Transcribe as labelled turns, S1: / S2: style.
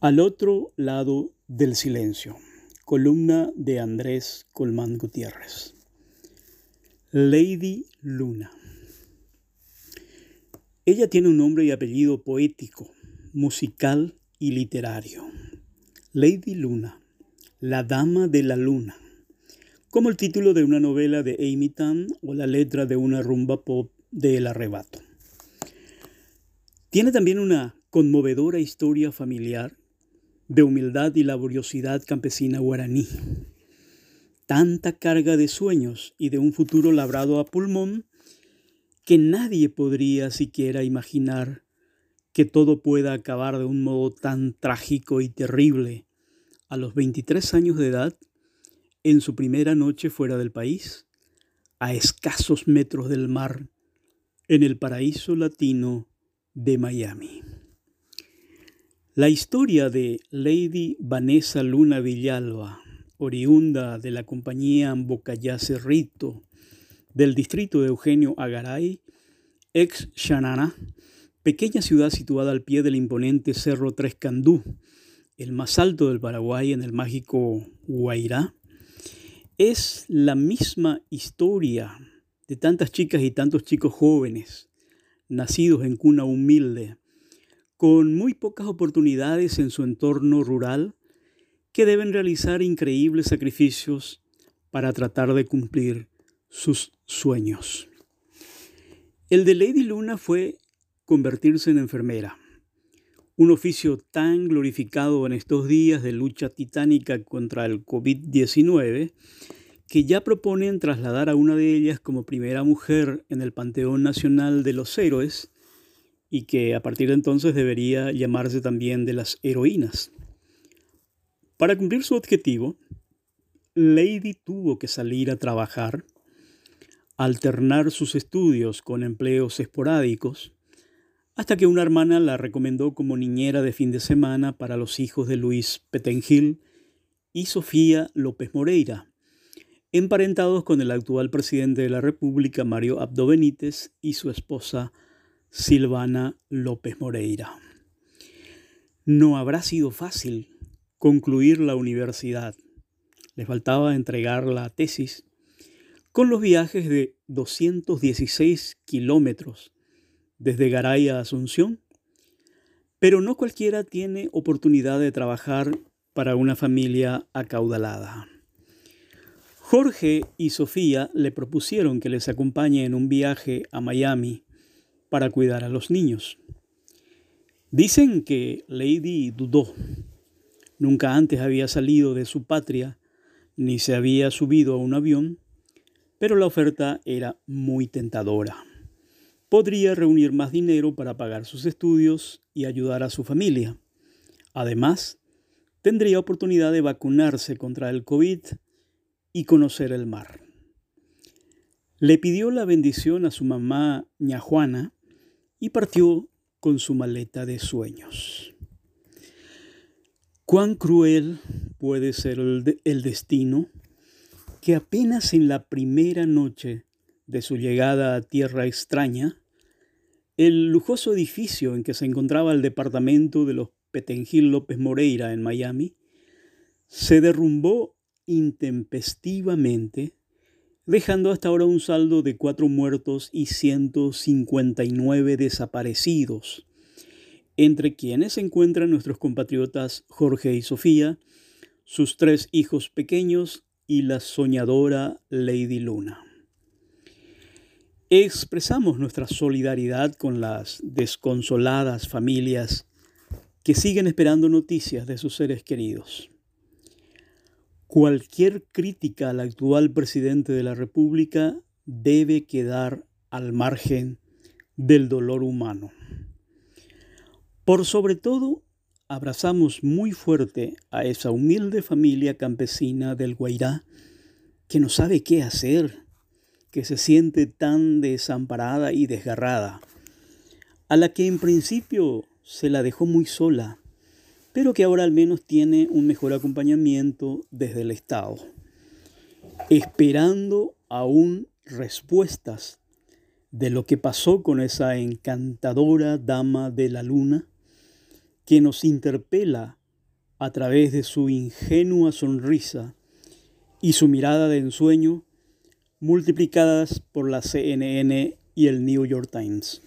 S1: Al otro lado del silencio. Columna de Andrés Colmán Gutiérrez. Lady Luna. Ella tiene un nombre y apellido poético, musical y literario. Lady Luna, la dama de la luna, como el título de una novela de Amy Tan o la letra de una rumba pop de El Arrebato. Tiene también una conmovedora historia familiar de humildad y laboriosidad campesina guaraní. Tanta carga de sueños y de un futuro labrado a pulmón que nadie podría siquiera imaginar que todo pueda acabar de un modo tan trágico y terrible a los 23 años de edad, en su primera noche fuera del país, a escasos metros del mar, en el paraíso latino de Miami. La historia de Lady Vanessa Luna Villalba, oriunda de la compañía Bocayá Cerrito, del distrito de Eugenio Agaray, ex Xanana, pequeña ciudad situada al pie del imponente Cerro Tres Candú, el más alto del Paraguay en el mágico Guairá, es la misma historia de tantas chicas y tantos chicos jóvenes, nacidos en cuna humilde, con muy pocas oportunidades en su entorno rural, que deben realizar increíbles sacrificios para tratar de cumplir sus sueños. El de Lady Luna fue convertirse en enfermera, un oficio tan glorificado en estos días de lucha titánica contra el COVID-19 que ya proponen trasladar a una de ellas como primera mujer en el Panteón Nacional de los Héroes y que a partir de entonces debería llamarse también de las heroínas. Para cumplir su objetivo, Lady tuvo que salir a trabajar, alternar sus estudios con empleos esporádicos, hasta que una hermana la recomendó como niñera de fin de semana para los hijos de Luis Petengil y Sofía López Moreira, emparentados con el actual presidente de la República, Mario Abdo Benítez, y su esposa Silvana López Moreira. No habrá sido fácil concluir la universidad. Les faltaba entregar la tesis con los viajes de 216 kilómetros desde Garay a Asunción. Pero no cualquiera tiene oportunidad de trabajar para una familia acaudalada. Jorge y Sofía le propusieron que les acompañe en un viaje a Miami para cuidar a los niños. Dicen que Lady dudó. Nunca antes había salido de su patria ni se había subido a un avión, pero la oferta era muy tentadora. Podría reunir más dinero para pagar sus estudios y ayudar a su familia. Además, tendría oportunidad de vacunarse contra el COVID y conocer el mar. Le pidió la bendición a su mamá Juana y partió con su maleta de sueños. Cuán cruel puede ser el, destino que apenas en la primera noche de su llegada a tierra extraña, el lujoso edificio en que se encontraba el departamento de los Petengil López Moreira en Miami se derrumbó intempestivamente dejando hasta ahora un saldo de cuatro muertos y 159 desaparecidos, entre quienes se encuentran nuestros compatriotas Jorge y Sofía, sus tres hijos pequeños y la soñadora Lady Luna. Expresamos nuestra solidaridad con las desconsoladas familias que siguen esperando noticias de sus seres queridos. Cualquier crítica al actual presidente de la República debe quedar al margen del dolor humano. Por sobre todo, abrazamos muy fuerte a esa humilde familia campesina del Guairá que no sabe qué hacer, que se siente tan desamparada y desgarrada, a la que en principio se la dejó muy sola pero que ahora al menos tiene un mejor acompañamiento desde el Estado, esperando aún respuestas de lo que pasó con esa encantadora dama de la luna que nos interpela a través de su ingenua sonrisa y su mirada de ensueño, multiplicadas por la CNN y el New York Times.